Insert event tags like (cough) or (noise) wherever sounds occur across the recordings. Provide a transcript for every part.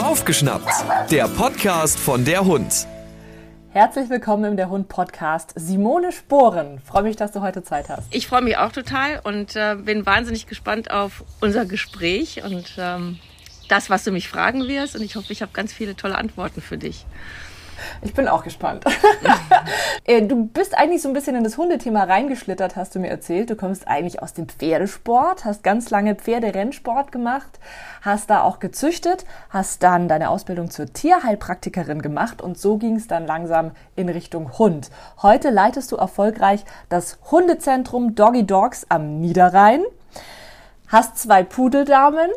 Aufgeschnappt, der Podcast von der Hund. Herzlich willkommen im Der Hund Podcast. Simone Sporen, freue mich, dass du heute Zeit hast. Ich freue mich auch total und äh, bin wahnsinnig gespannt auf unser Gespräch und ähm, das, was du mich fragen wirst. Und ich hoffe, ich habe ganz viele tolle Antworten für dich. Ich bin auch gespannt. (laughs) Äh, du bist eigentlich so ein bisschen in das Hundethema reingeschlittert, hast du mir erzählt. Du kommst eigentlich aus dem Pferdesport, hast ganz lange Pferderennsport gemacht, hast da auch gezüchtet, hast dann deine Ausbildung zur Tierheilpraktikerin gemacht und so ging es dann langsam in Richtung Hund. Heute leitest du erfolgreich das Hundezentrum Doggy Dogs am Niederrhein, hast zwei Pudeldamen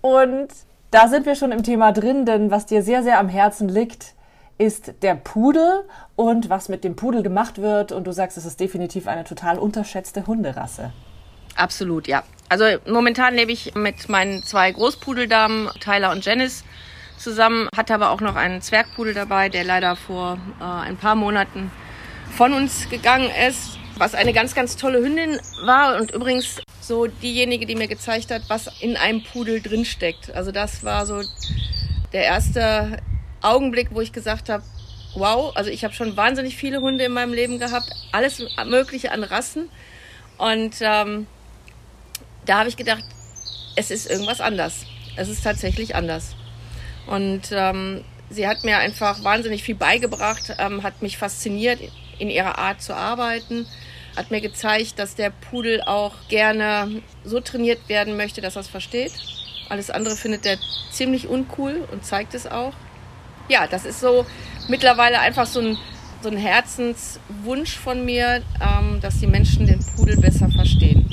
und da sind wir schon im Thema drin, denn was dir sehr, sehr am Herzen liegt, ist der Pudel und was mit dem Pudel gemacht wird. Und du sagst, es ist definitiv eine total unterschätzte Hunderasse. Absolut, ja. Also momentan lebe ich mit meinen zwei Großpudeldamen, Tyler und Janice, zusammen. Hatte aber auch noch einen Zwergpudel dabei, der leider vor äh, ein paar Monaten von uns gegangen ist. Was eine ganz, ganz tolle Hündin war und übrigens so diejenige, die mir gezeigt hat, was in einem Pudel drinsteckt. Also das war so der erste Augenblick, wo ich gesagt habe, wow, also ich habe schon wahnsinnig viele Hunde in meinem Leben gehabt, alles Mögliche an Rassen. Und ähm, da habe ich gedacht, es ist irgendwas anders. Es ist tatsächlich anders. Und ähm, sie hat mir einfach wahnsinnig viel beigebracht, ähm, hat mich fasziniert in ihrer Art zu arbeiten, hat mir gezeigt, dass der Pudel auch gerne so trainiert werden möchte, dass er es versteht. Alles andere findet er ziemlich uncool und zeigt es auch ja, das ist so mittlerweile einfach so ein, so ein Herzenswunsch von mir, ähm, dass die Menschen den Pudel besser verstehen.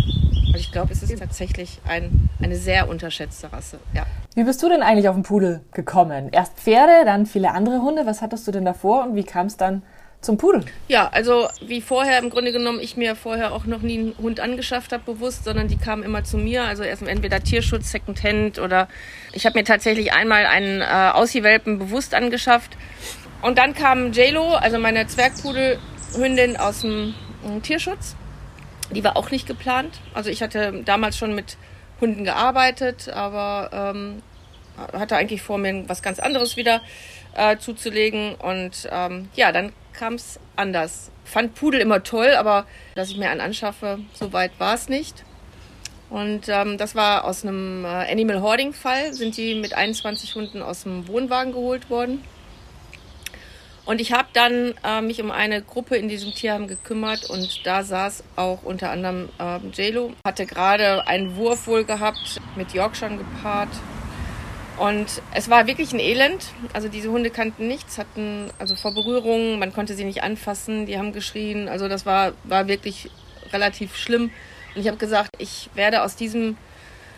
Und ich glaube, es ist tatsächlich ein, eine sehr unterschätzte Rasse. Ja. Wie bist du denn eigentlich auf den Pudel gekommen? Erst Pferde, dann viele andere Hunde. Was hattest du denn davor und wie kam es dann zum Pudel? Ja, also wie vorher im Grunde genommen, ich mir vorher auch noch nie einen Hund angeschafft habe, bewusst, sondern die kamen immer zu mir. Also erst entweder Tierschutz, Secondhand oder ich habe mir tatsächlich einmal einen äh, Aussie-Welpen bewusst angeschafft. Und dann kam JLo, also meine Zwergpudelhündin aus dem äh, Tierschutz. Die war auch nicht geplant. Also ich hatte damals schon mit Hunden gearbeitet, aber ähm, hatte eigentlich vor mir was ganz anderes wieder äh, zuzulegen. Und ähm, ja, dann es anders. Fand Pudel immer toll, aber dass ich mir einen anschaffe, so weit war es nicht. Und ähm, das war aus einem äh, Animal Hoarding Fall, sind die mit 21 Hunden aus dem Wohnwagen geholt worden. Und ich habe dann äh, mich um eine Gruppe in diesem Tierheim gekümmert und da saß auch unter anderem äh, JLo, hatte gerade einen Wurf wohl gehabt, mit Yorkshire gepaart und es war wirklich ein Elend. Also diese Hunde kannten nichts, hatten also vor Berührungen, man konnte sie nicht anfassen, die haben geschrien. Also das war, war wirklich relativ schlimm. Und ich habe gesagt, ich werde aus diesem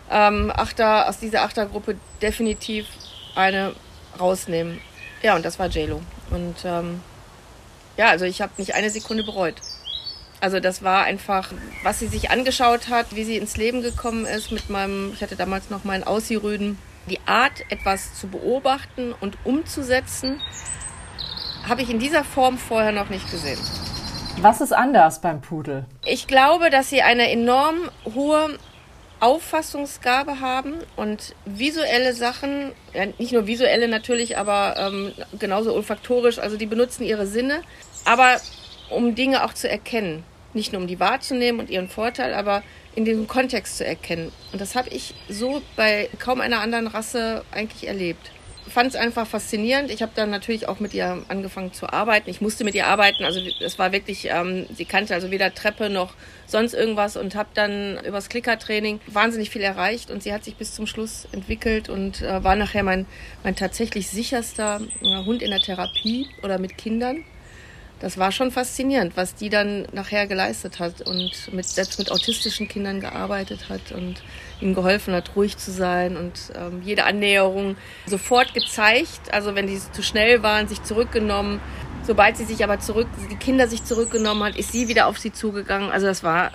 ähm, Achter, aus dieser Achtergruppe definitiv eine rausnehmen. Ja, und das war JLo. Und ähm, ja, also ich habe nicht eine Sekunde bereut. Also das war einfach, was sie sich angeschaut hat, wie sie ins Leben gekommen ist mit meinem, ich hatte damals noch meinen Aussie-Rüden die Art, etwas zu beobachten und umzusetzen, habe ich in dieser Form vorher noch nicht gesehen. Was ist anders beim Pudel? Ich glaube, dass sie eine enorm hohe Auffassungsgabe haben und visuelle Sachen, ja, nicht nur visuelle natürlich, aber ähm, genauso olfaktorisch, also die benutzen ihre Sinne, aber um Dinge auch zu erkennen. Nicht nur um die wahrzunehmen und ihren Vorteil, aber in diesem Kontext zu erkennen. Und das habe ich so bei kaum einer anderen Rasse eigentlich erlebt. Fand es einfach faszinierend. Ich habe dann natürlich auch mit ihr angefangen zu arbeiten. Ich musste mit ihr arbeiten. Also es war wirklich, ähm, sie kannte also weder Treppe noch sonst irgendwas und habe dann übers Klickertraining wahnsinnig viel erreicht. Und sie hat sich bis zum Schluss entwickelt und äh, war nachher mein, mein tatsächlich sicherster äh, Hund in der Therapie oder mit Kindern das war schon faszinierend, was die dann nachher geleistet hat und mit, selbst mit autistischen Kindern gearbeitet hat und ihnen geholfen hat, ruhig zu sein und ähm, jede Annäherung sofort gezeigt. Also wenn die zu schnell waren, sich zurückgenommen. Sobald sie sich aber zurück, die Kinder sich zurückgenommen hat, ist sie wieder auf sie zugegangen. Also das war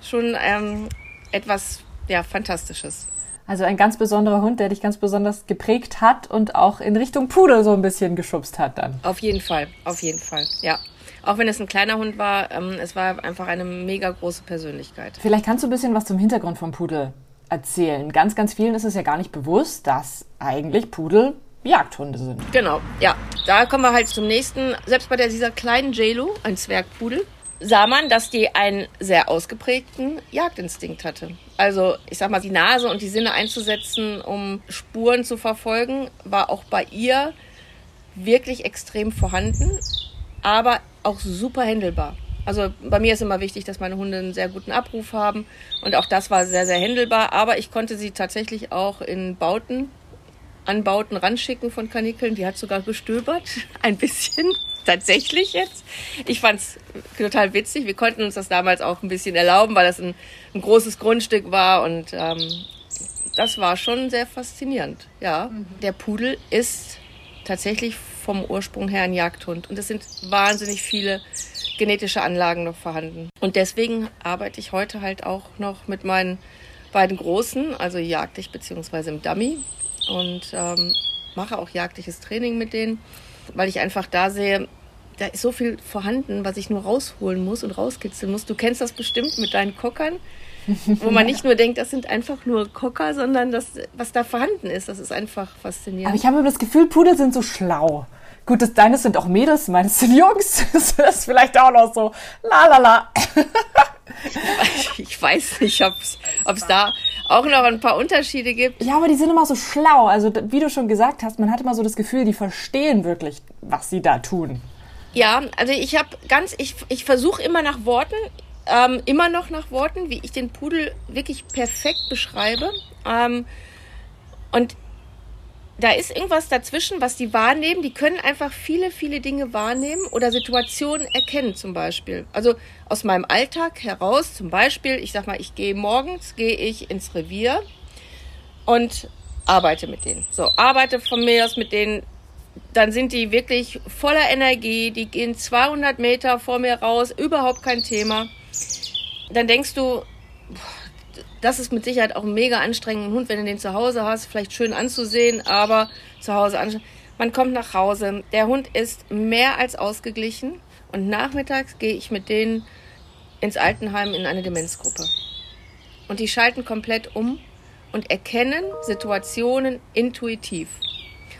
schon ähm, etwas ja, Fantastisches. Also ein ganz besonderer Hund, der dich ganz besonders geprägt hat und auch in Richtung Pudel so ein bisschen geschubst hat dann. Auf jeden Fall, auf jeden Fall, ja. Auch wenn es ein kleiner Hund war, ähm, es war einfach eine mega große Persönlichkeit. Vielleicht kannst du ein bisschen was zum Hintergrund vom Pudel erzählen. Ganz, ganz vielen ist es ja gar nicht bewusst, dass eigentlich Pudel Jagdhunde sind. Genau, ja. Da kommen wir halt zum nächsten. Selbst bei der, dieser kleinen JLo, ein Zwergpudel, sah man, dass die einen sehr ausgeprägten Jagdinstinkt hatte. Also, ich sag mal, die Nase und die Sinne einzusetzen, um Spuren zu verfolgen, war auch bei ihr wirklich extrem vorhanden, aber auch super händelbar. Also bei mir ist immer wichtig, dass meine Hunde einen sehr guten Abruf haben und auch das war sehr, sehr händelbar, aber ich konnte sie tatsächlich auch in Bauten Anbauten ranschicken von Kanikeln. Die hat sogar gestöbert, (laughs) ein bisschen, tatsächlich jetzt. Ich fand's total witzig. Wir konnten uns das damals auch ein bisschen erlauben, weil das ein, ein großes Grundstück war und ähm, das war schon sehr faszinierend. Ja, mhm. der Pudel ist tatsächlich vom Ursprung her ein Jagdhund und es sind wahnsinnig viele genetische Anlagen noch vorhanden. Und deswegen arbeite ich heute halt auch noch mit meinen beiden Großen, also jagdig beziehungsweise im Dummy und ähm, mache auch jagdliches Training mit denen, weil ich einfach da sehe, da ist so viel vorhanden, was ich nur rausholen muss und rauskitzeln muss. Du kennst das bestimmt mit deinen Kockern, (laughs) wo man nicht nur denkt, das sind einfach nur Kocker, sondern das, was da vorhanden ist, das ist einfach faszinierend. Aber ich habe immer das Gefühl, Pudel sind so schlau. Gut, das deine sind auch Mädels, meines sind Jungs. (laughs) Das ist vielleicht auch noch so la la la. ich weiß nicht, ob es da auch noch ein paar Unterschiede gibt. Ja, aber die sind immer so schlau. Also wie du schon gesagt hast, man hat immer so das Gefühl, die verstehen wirklich, was sie da tun. Ja, also ich habe ganz, ich, ich versuche immer nach Worten, ähm, immer noch nach Worten, wie ich den Pudel wirklich perfekt beschreibe. Ähm, und da ist irgendwas dazwischen, was die wahrnehmen. Die können einfach viele, viele Dinge wahrnehmen oder Situationen erkennen zum Beispiel. Also aus meinem Alltag heraus zum Beispiel, ich sag mal, ich gehe morgens, gehe ich ins Revier und arbeite mit denen. So, arbeite von mir aus mit denen. Dann sind die wirklich voller Energie. Die gehen 200 Meter vor mir raus, überhaupt kein Thema. Dann denkst du, das ist mit Sicherheit auch ein mega anstrengender Hund, wenn du den zu Hause hast, vielleicht schön anzusehen, aber zu Hause anstrengend. Man kommt nach Hause, der Hund ist mehr als ausgeglichen und nachmittags gehe ich mit denen ins Altenheim in eine Demenzgruppe. Und die schalten komplett um und erkennen Situationen intuitiv.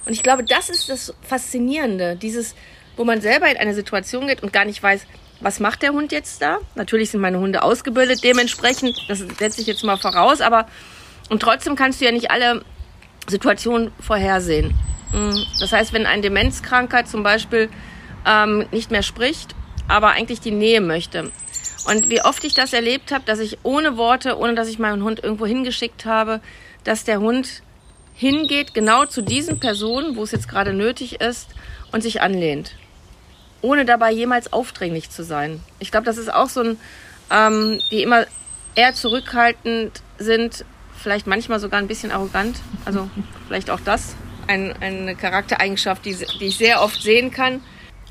Und ich glaube, das ist das Faszinierende, dieses, wo man selber in eine Situation geht und gar nicht weiß, was macht der Hund jetzt da? Natürlich sind meine Hunde ausgebildet, dementsprechend, das setze ich jetzt mal voraus, aber und trotzdem kannst du ja nicht alle Situationen vorhersehen. Mm, das heißt, wenn ein Demenzkranker zum Beispiel ähm, nicht mehr spricht, aber eigentlich die Nähe möchte. Und wie oft ich das erlebt habe, dass ich ohne Worte, ohne dass ich meinen Hund irgendwo hingeschickt habe, dass der Hund hingeht genau zu diesen Personen, wo es jetzt gerade nötig ist, und sich anlehnt ohne dabei jemals aufdringlich zu sein. Ich glaube, das ist auch so ein, ähm, die immer eher zurückhaltend sind, vielleicht manchmal sogar ein bisschen arrogant. Also vielleicht auch das, ein, eine Charaktereigenschaft, die, die ich sehr oft sehen kann.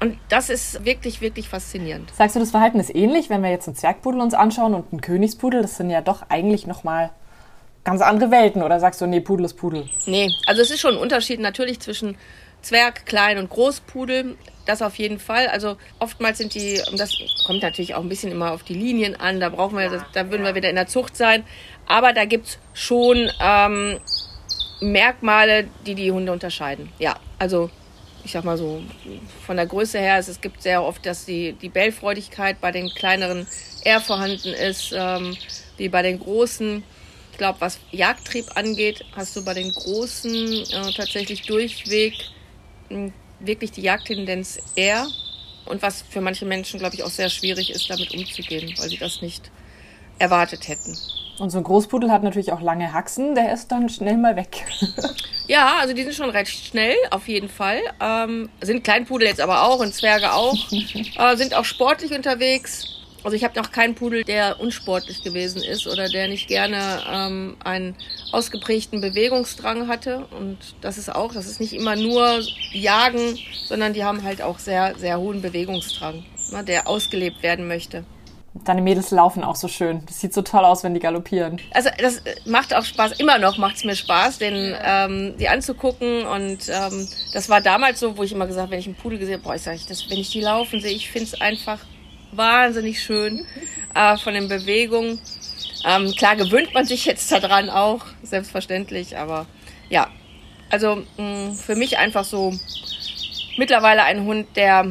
Und das ist wirklich, wirklich faszinierend. Sagst du, das Verhalten ist ähnlich, wenn wir jetzt einen Zwergpudel uns anschauen und einen Königspudel? Das sind ja doch eigentlich nochmal ganz andere Welten. Oder sagst du, nee, Pudel ist Pudel? Nee, also es ist schon ein Unterschied natürlich zwischen Zwerg, Klein und Großpudel. Das auf jeden Fall. Also oftmals sind die, und das kommt natürlich auch ein bisschen immer auf die Linien an, da brauchen wir, da würden wir wieder in der Zucht sein. Aber da gibt es schon ähm, Merkmale, die die Hunde unterscheiden. Ja, also ich sag mal so, von der Größe her, es, es gibt sehr oft, dass die, die Bellfreudigkeit bei den kleineren eher vorhanden ist, ähm, wie bei den großen. Ich glaube, was Jagdtrieb angeht, hast du bei den großen äh, tatsächlich durchweg wirklich die Jagdtendenz eher. Und was für manche Menschen, glaube ich, auch sehr schwierig ist, damit umzugehen, weil sie das nicht erwartet hätten. Und so ein Großpudel hat natürlich auch lange Haxen, der ist dann schnell mal weg. (laughs) ja, also die sind schon recht schnell, auf jeden Fall. Ähm, sind Kleinpudel jetzt aber auch und Zwerge auch. (laughs) äh, sind auch sportlich unterwegs. Also ich habe noch keinen Pudel, der unsportlich gewesen ist oder der nicht gerne ähm, einen ausgeprägten Bewegungsdrang hatte. Und das ist auch, das ist nicht immer nur Jagen, sondern die haben halt auch sehr, sehr hohen Bewegungsdrang, ne, der ausgelebt werden möchte. Deine Mädels laufen auch so schön. Das sieht so toll aus, wenn die galoppieren. Also das macht auch Spaß. Immer noch macht es mir Spaß, den ähm, die anzugucken. Und ähm, das war damals so, wo ich immer gesagt, wenn ich einen Pudel gesehen habe, boah, ich sag das, wenn ich die laufen sehe, ich finde es einfach wahnsinnig schön äh, von den Bewegungen. Ähm, klar gewöhnt man sich jetzt daran auch, selbstverständlich, aber ja, also mh, für mich einfach so mittlerweile ein Hund, der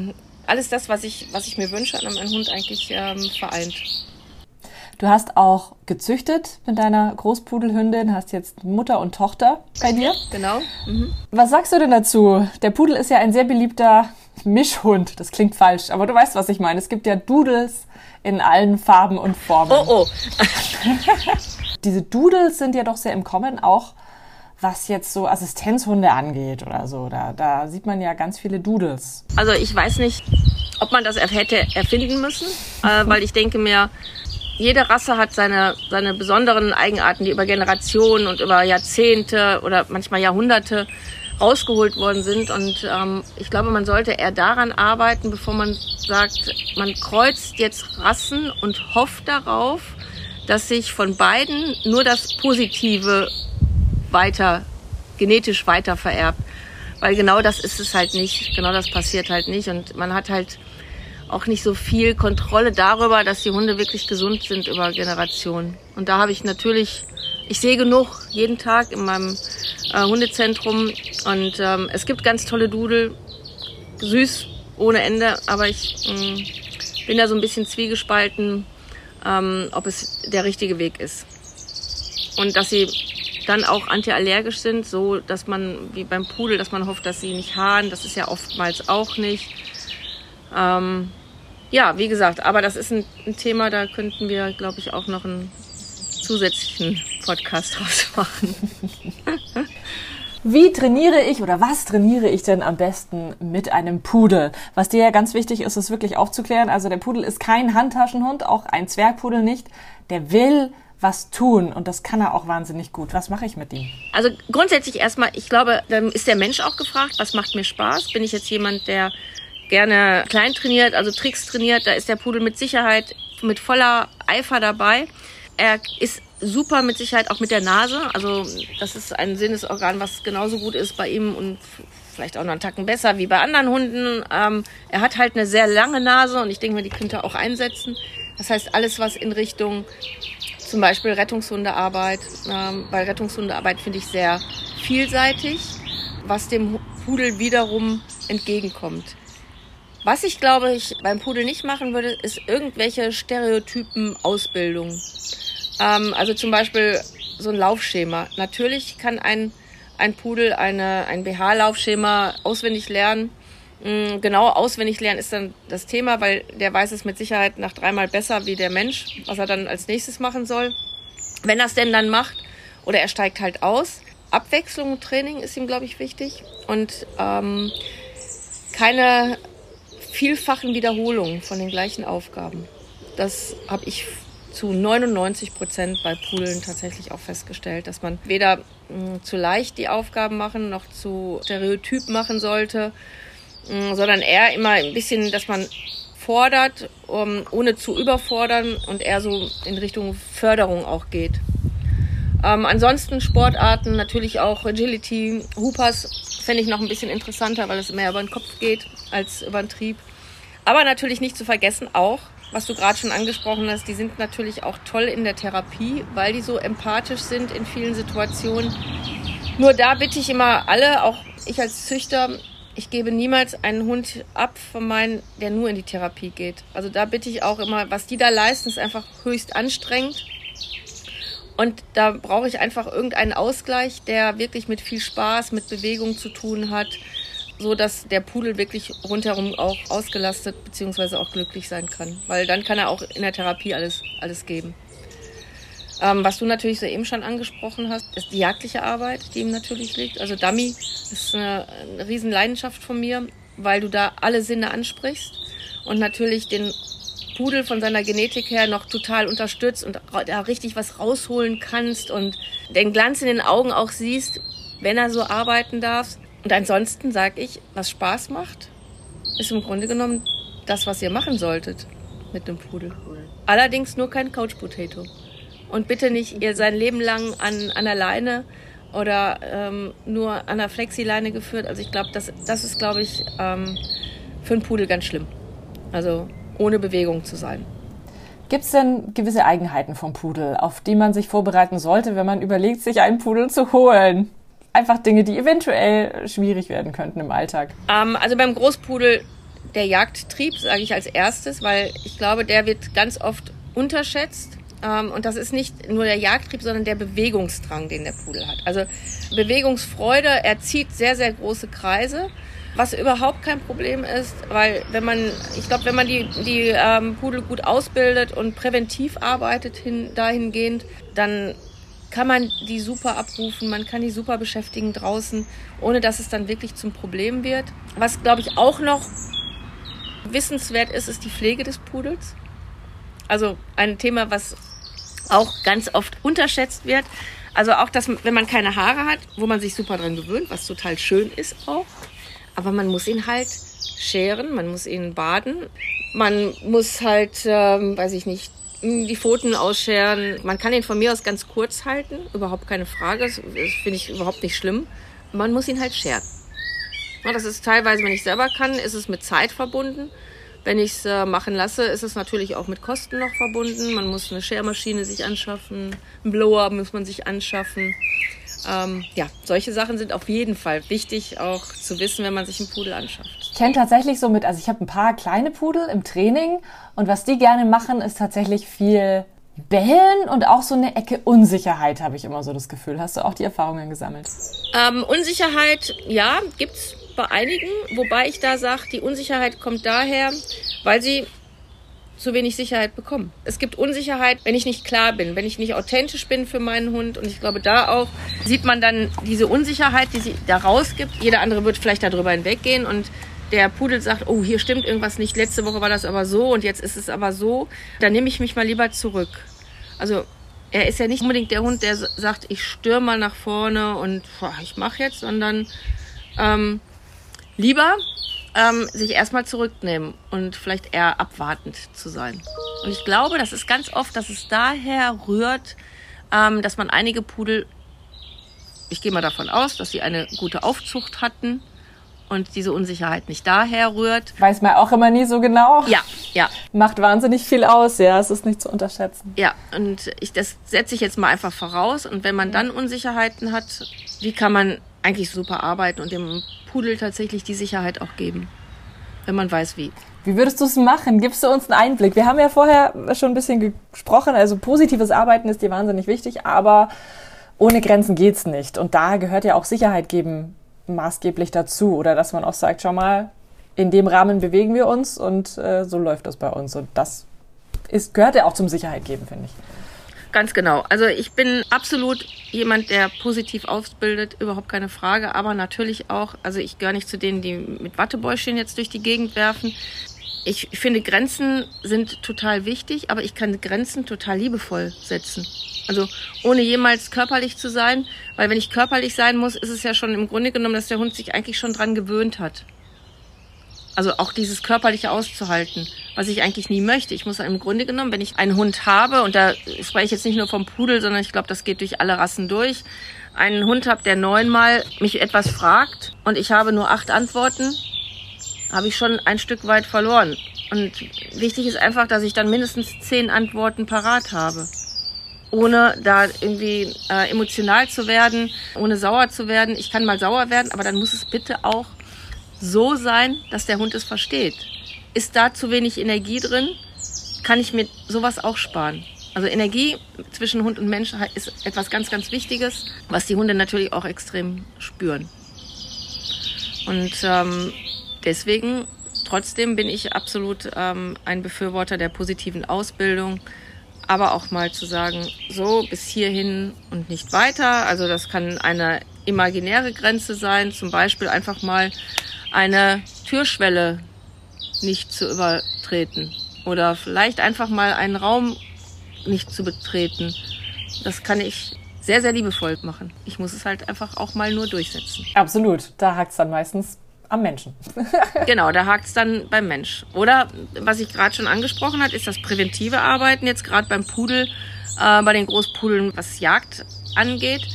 alles das, was ich, was ich mir wünsche an einem Hund eigentlich ähm, vereint. Du hast auch gezüchtet mit deiner Großpudelhündin, hast jetzt Mutter und Tochter bei dir. Genau. Mhm. Was sagst du denn dazu? Der Pudel ist ja ein sehr beliebter Mischhund. Das klingt falsch, aber du weißt, was ich meine. Es gibt ja Doodles in allen Farben und Formen. Oh, oh. (laughs) Diese Doodles sind ja doch sehr im Kommen, auch was jetzt so Assistenzhunde angeht oder so. Da, da sieht man ja ganz viele Doodles. Also ich weiß nicht, ob man das hätte erfinden müssen, äh, weil ich denke mir, jede Rasse hat seine, seine besonderen Eigenarten, die über Generationen und über Jahrzehnte oder manchmal Jahrhunderte rausgeholt worden sind. Und ähm, ich glaube, man sollte eher daran arbeiten, bevor man sagt, man kreuzt jetzt Rassen und hofft darauf, dass sich von beiden nur das Positive weiter, genetisch weiter vererbt. Weil genau das ist es halt nicht. Genau das passiert halt nicht. Und man hat halt auch nicht so viel Kontrolle darüber, dass die Hunde wirklich gesund sind über Generationen. Und da habe ich natürlich, ich sehe genug jeden Tag in meinem äh, Hundezentrum und ähm, es gibt ganz tolle Dudel, süß ohne Ende, aber ich mh, bin da so ein bisschen zwiegespalten, ähm, ob es der richtige Weg ist. Und dass sie dann auch antiallergisch sind, so dass man, wie beim Pudel, dass man hofft, dass sie nicht haaren, das ist ja oftmals auch nicht. Ähm, ja, wie gesagt, aber das ist ein, ein Thema, da könnten wir, glaube ich, auch noch einen zusätzlichen Podcast draus machen. Wie trainiere ich oder was trainiere ich denn am besten mit einem Pudel? Was dir ja ganz wichtig ist, ist wirklich aufzuklären. Also der Pudel ist kein Handtaschenhund, auch ein Zwergpudel nicht. Der will was tun und das kann er auch wahnsinnig gut. Was mache ich mit ihm? Also grundsätzlich erstmal, ich glaube, dann ist der Mensch auch gefragt, was macht mir Spaß? Bin ich jetzt jemand, der gerne klein trainiert, also Tricks trainiert, da ist der Pudel mit Sicherheit mit voller Eifer dabei. Er ist super mit Sicherheit auch mit der Nase. Also das ist ein Sinnesorgan, was genauso gut ist bei ihm und vielleicht auch noch einen Tacken besser wie bei anderen Hunden. Ähm, er hat halt eine sehr lange Nase und ich denke mir, die könnte er auch einsetzen. Das heißt, alles, was in Richtung zum Beispiel Rettungshundearbeit, ähm, bei Rettungshundearbeit finde ich sehr vielseitig, was dem Pudel wiederum entgegenkommt. Was ich glaube, ich beim Pudel nicht machen würde, ist irgendwelche Stereotypen Ausbildung. Ähm, also zum Beispiel so ein Laufschema. Natürlich kann ein, ein Pudel eine, ein BH-Laufschema auswendig lernen. Mhm, genau auswendig lernen ist dann das Thema, weil der weiß es mit Sicherheit nach dreimal besser wie der Mensch, was er dann als nächstes machen soll. Wenn er es denn dann macht oder er steigt halt aus. Abwechslung und Training ist ihm, glaube ich, wichtig. Und ähm, keine vielfachen Wiederholungen von den gleichen Aufgaben. Das habe ich zu 99 Prozent bei Pudeln tatsächlich auch festgestellt, dass man weder mh, hm, zu leicht die Aufgaben machen noch zu stereotyp machen sollte, mh, hm, sondern eher immer ein bisschen, dass man fordert, um, ohne zu überfordern und eher so in Richtung Förderung auch geht. Ähm, ansonsten Sportarten, natürlich auch Agility, Hoopers fände ich noch ein bisschen interessanter, weil es mehr über den Kopf geht als über den Trieb. Aber natürlich nicht zu vergessen auch, was du gerade schon angesprochen hast, die sind natürlich auch toll in der Therapie, weil die so empathisch sind in vielen Situationen. Nur da bitte ich immer alle, auch ich als Züchter, ich gebe niemals einen Hund ab von meinen, der nur in die Therapie geht. Also da bitte ich auch immer, was die da leisten, ist einfach höchst anstrengend. Und da brauche ich einfach irgendeinen Ausgleich, der wirklich mit viel Spaß, mit Bewegung zu tun hat, so dass der Pudel wirklich rundherum auch ausgelastet bzw. auch glücklich sein kann. Weil dann kann er auch in der Therapie alles, alles geben. Ähm, was du natürlich so eben schon angesprochen hast, ist die jagdliche Arbeit, die ihm natürlich liegt. Also Dummy ist eine, eine riesen Leidenschaft von mir, weil du da alle Sinne ansprichst und natürlich den Pudel von seiner Genetik her noch total unterstützt und da richtig was rausholen kannst und den Glanz in den Augen auch siehst, wenn er so arbeiten darf. Und ansonsten sage ich, was Spaß macht, ist im Grunde genommen das, was ihr machen solltet mit dem Pudel. Allerdings nur kein Couch Potato. Und bitte nicht ihr sein Leben lang an, an der Leine oder ähm, nur an der Flexileine geführt. Also ich glaube, das, das ist, glaube ich, ähm, für einen Pudel ganz schlimm. Also ohne Bewegung zu sein. Gibt es denn gewisse Eigenheiten vom Pudel, auf die man sich vorbereiten sollte, wenn man überlegt, sich einen Pudel zu holen? Einfach Dinge, die eventuell schwierig werden könnten im Alltag. Ähm, also beim Großpudel der Jagdtrieb, sage ich als erstes, weil ich glaube, der wird ganz oft unterschätzt. Ähm, und das ist nicht nur der Jagdtrieb, sondern der Bewegungsdrang, den der Pudel hat. Also Bewegungsfreude, er zieht sehr, sehr große Kreise. Was überhaupt kein Problem ist, weil wenn man, ich glaube, wenn man die, die ähm, Pudel gut ausbildet und präventiv arbeitet hin, dahingehend, dann kann man die super abrufen, man kann die super beschäftigen draußen, ohne dass es dann wirklich zum Problem wird. Was, glaube ich, auch noch wissenswert ist, ist die Pflege des Pudels. Also ein Thema, was auch ganz oft unterschätzt wird. Also auch, dass wenn man keine Haare hat, wo man sich super dran gewöhnt, was total schön ist auch. Aber man muss ihn halt scheren, man muss ihn baden, man muss halt, ähm, weiß ich nicht, die Pfoten ausscheren. Man kann ihn von mir aus ganz kurz halten, überhaupt keine Frage. Das finde ich überhaupt nicht schlimm. Man muss ihn halt scheren. Das ist teilweise, wenn ich selber kann, ist es mit Zeit verbunden. Wenn ich es äh, machen lasse, ist es natürlich auch mit Kosten noch verbunden. Man muss eine Schermaschine sich anschaffen, einen Blower muss man sich anschaffen. Ähm, ja, solche Sachen sind auf jeden Fall wichtig, auch zu wissen, wenn man sich einen Pudel anschafft. Ich kenne tatsächlich so mit, also ich habe ein paar kleine Pudel im Training und was die gerne machen, ist tatsächlich viel Bellen und auch so eine Ecke Unsicherheit, habe ich immer so das Gefühl. Hast du auch die Erfahrungen gesammelt? Ähm, Unsicherheit, ja, gibt's bei einigen, wobei ich da sage, die Unsicherheit kommt daher, weil sie zu wenig Sicherheit bekommen. Es gibt Unsicherheit, wenn ich nicht klar bin, wenn ich nicht authentisch bin für meinen Hund. Und ich glaube, da auch sieht man dann diese Unsicherheit, die sie da rausgibt. Jeder andere wird vielleicht darüber hinweggehen und der Pudel sagt, oh, hier stimmt irgendwas nicht, letzte Woche war das aber so und jetzt ist es aber so, dann nehme ich mich mal lieber zurück. Also er ist ja nicht unbedingt der Hund, der sagt, ich stürme mal nach vorne und boah, ich mache jetzt, sondern ähm, lieber ähm, sich erstmal zurücknehmen und vielleicht eher abwartend zu sein. Und ich glaube, das ist ganz oft, dass es daher rührt, ähm, dass man einige Pudel, ich gehe mal davon aus, dass sie eine gute Aufzucht hatten und diese Unsicherheit nicht daher rührt. Weiß man auch immer nie so genau. Ja, ja. Macht wahnsinnig viel aus, ja, es ist nicht zu unterschätzen. Ja, und ich, das setze ich jetzt mal einfach voraus. Und wenn man dann Unsicherheiten hat, wie kann man eigentlich super arbeiten und dem Pudel tatsächlich die Sicherheit auch geben, wenn man weiß wie. Wie würdest du es machen? Gibst du uns einen Einblick? Wir haben ja vorher schon ein bisschen gesprochen, also positives Arbeiten ist dir wahnsinnig wichtig, aber ohne Grenzen geht's nicht. Und da gehört ja auch Sicherheit geben maßgeblich dazu. Oder dass man auch sagt, schau mal, in dem Rahmen bewegen wir uns und äh, so läuft das bei uns. Und das ist, gehört ja auch zum Sicherheit geben, finde ich. Ganz genau. Also ich bin absolut jemand, der positiv ausbildet, überhaupt keine Frage. Aber natürlich auch, also ich gehöre nicht zu denen, die mit Wattebäuschen jetzt durch die Gegend werfen. Ich finde, Grenzen sind total wichtig, aber ich kann Grenzen total liebevoll setzen. Also ohne jemals körperlich zu sein, weil wenn ich körperlich sein muss, ist es ja schon im Grunde genommen, dass der Hund sich eigentlich schon dran gewöhnt hat. Also auch dieses körperliche auszuhalten, was ich eigentlich nie möchte. Ich muss im Grunde genommen, wenn ich einen Hund habe, und da spreche ich jetzt nicht nur vom Pudel, sondern ich glaube, das geht durch alle Rassen durch, einen Hund habe, der neunmal mich etwas fragt und ich habe nur acht Antworten, habe ich schon ein Stück weit verloren. Und wichtig ist einfach, dass ich dann mindestens zehn Antworten parat habe. Ohne da irgendwie äh, emotional zu werden, ohne sauer zu werden. Ich kann mal sauer werden, aber dann muss es bitte auch so sein, dass der Hund es versteht. Ist da zu wenig Energie drin, kann ich mir sowas auch sparen. Also Energie zwischen Hund und Mensch ist etwas ganz, ganz Wichtiges, was die Hunde natürlich auch extrem spüren. Und ähm, deswegen, trotzdem bin ich absolut ähm, ein Befürworter der positiven Ausbildung, aber auch mal zu sagen, so bis hierhin und nicht weiter. Also das kann eine imaginäre Grenze sein, zum Beispiel einfach mal eine Türschwelle nicht zu übertreten oder vielleicht einfach mal einen Raum nicht zu betreten. Das kann ich sehr, sehr liebevoll machen. Ich muss es halt einfach auch mal nur durchsetzen. Absolut. Da hakt es dann meistens am Menschen. (laughs) genau, da hakt es dann beim Mensch. Oder was ich gerade schon angesprochen hat, ist das präventive Arbeiten jetzt gerade beim Pudel, äh, bei den Großpudeln, was Jagd angeht.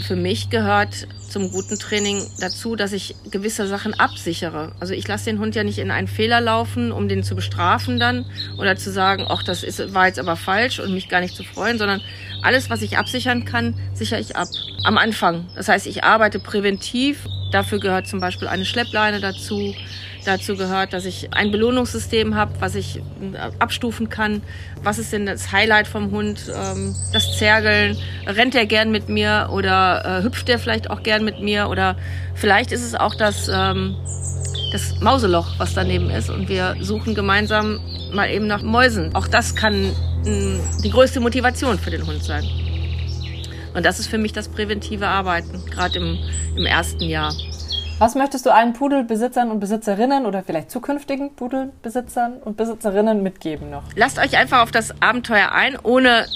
Für mich gehört zum guten Training dazu, dass ich gewisse Sachen absichere. Also ich lasse den Hund ja nicht in einen Fehler laufen, um den zu bestrafen dann oder zu sagen, ach, das ist, war jetzt aber falsch und mich gar nicht zu freuen, sondern alles, was ich absichern kann, sichere ich ab. Am Anfang. Das heißt, ich arbeite präventiv. Dafür gehört zum Beispiel eine Schleppleine dazu. Dazu gehört, dass ich ein Belohnungssystem habe, was ich äh, abstufen kann. Was ist denn das Highlight vom Hund? Ähm, das Zergeln. Rennt er gern mit mir oder äh, hüpft er vielleicht auch gern mit mir? Oder vielleicht ist es auch das, ähm, das Mauseloch, was daneben ist. Und wir suchen gemeinsam mal eben nach Mäusen. Auch das kann mh, die größte Motivation für den Hund sein. Und das ist für mich das präventive Arbeiten, gerade im, im ersten Jahr. Was möchtest du allen Pudelbesitzern und Besitzerinnen oder vielleicht zukünftigen Pudelbesitzern und Besitzerinnen mitgeben noch? Lasst euch einfach auf das Abenteuer ein, ohne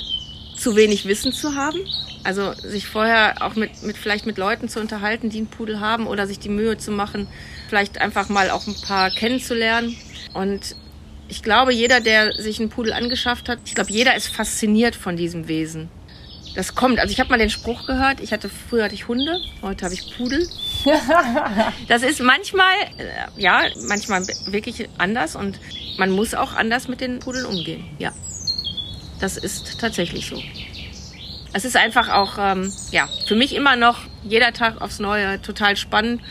zu wenig Wissen zu haben. Also sich vorher auch mit, mit vielleicht mit Leuten zu unterhalten, die einen Pudel haben oder sich die Mühe zu machen, vielleicht einfach mal auch ein paar kennenzulernen. Und ich glaube, jeder, der sich einen Pudel angeschafft hat, ich glaube, jeder ist fasziniert von diesem Wesen das kommt. Also ich habe mal den Spruch gehört, ich hatte früher hatte ich Hunde, heute habe ich Pudel. (laughs) das ist manchmal, äh, ja, manchmal wirklich anders und man muss auch anders mit den Pudeln umgehen. Ja, das ist tatsächlich so. Es ist einfach auch, ähm, ja, für mich immer noch jeder Tag aufs Neue total spannend,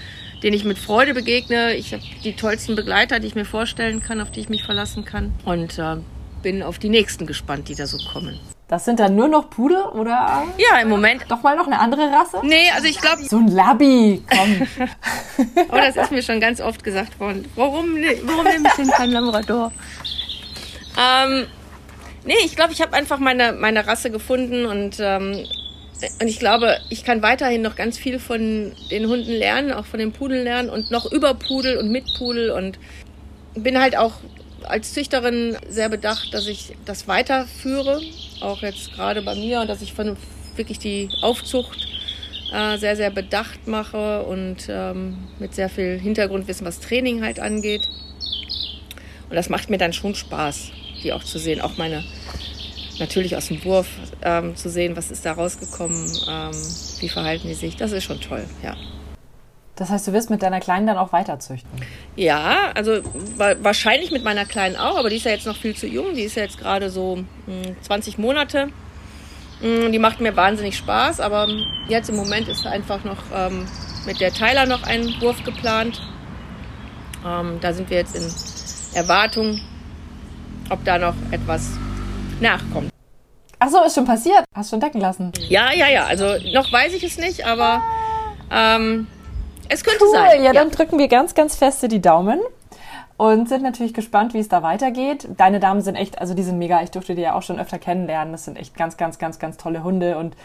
den ich mit Freude begegne. Ich habe die tollsten Begleiter, die ich mir vorstellen kann, auf die ich mich verlassen kann und äh, bin auf die nächsten gespannt, die da so kommen. Das sind dann nur noch Pudel oder? Ja, im Moment. Doch mal noch eine andere Rasse? Nee, also ich glaube. So ein Labby, komm. (laughs) oh, das ist mir schon ganz oft gesagt worden. Warum, warum nehme ich denn keinen Labrador? Ähm, nee, ich glaube, ich habe einfach meine, meine Rasse gefunden und, ähm, und ich glaube, ich kann weiterhin noch ganz viel von den Hunden lernen, auch von den Pudeln lernen und noch über Pudel und mit Pudel und bin halt auch als Züchterin sehr bedacht, dass ich das weiterführe, auch jetzt gerade bei mir, und dass ich von wirklich die Aufzucht äh, sehr, sehr bedacht mache und ähm, mit sehr viel Hintergrundwissen, was Training halt angeht. Und das macht mir dann schon Spaß, die auch zu sehen. Auch meine, natürlich aus dem Wurf ähm, zu sehen, was ist da rausgekommen, ähm, wie verhalten die sich. Das ist schon toll, ja. Das heißt, du wirst mit deiner Kleinen dann auch weiterzüchten? Ja, also wa wahrscheinlich mit meiner Kleinen auch, aber die ist ja jetzt noch viel zu jung. Die ist ja jetzt gerade so mh, hm, 20 Monate. Mh, hm, die macht mir wahnsinnig Spaß, aber jetzt im Moment ist einfach noch ähm, mit der Tyler noch ein Wurf geplant. Ähm, da sind wir jetzt in Erwartung, ob da noch etwas nachkommt. Ach so, ist schon passiert. Hast schon decken lassen? Ja, ja, ja. Also noch weiß ich es nicht, aber ähm, es könnte cool. sein. Ja, dann ja. drücken wir ganz, ganz feste die Daumen und sind natürlich gespannt, wie es da weitergeht. Deine Damen sind echt, also die sind mega. Ich durfte die ja auch schon öfter kennenlernen. Das sind echt ganz, ganz, ganz, ganz tolle Hunde und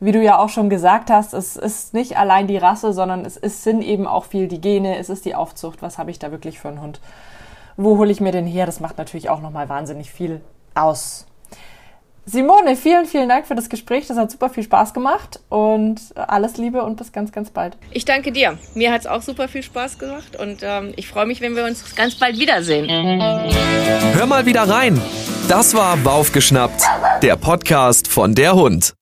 wie du ja auch schon gesagt hast, es ist nicht allein die Rasse, sondern es ist, sind eben auch viel die Gene, es ist die Aufzucht. Was habe ich da wirklich für einen Hund? Wo hole ich mir den her? Das macht natürlich auch nochmal wahnsinnig viel aus. Simone, vielen, vielen Dank für das Gespräch. Das hat super viel Spaß gemacht und alles Liebe und bis ganz, ganz bald. Ich danke dir. Mir hat es auch super viel Spaß gemacht und ähm, ich freue mich, wenn wir uns ganz bald wiedersehen. Hör mal wieder rein. Das war Baufgeschnappt, der Podcast von der Hund.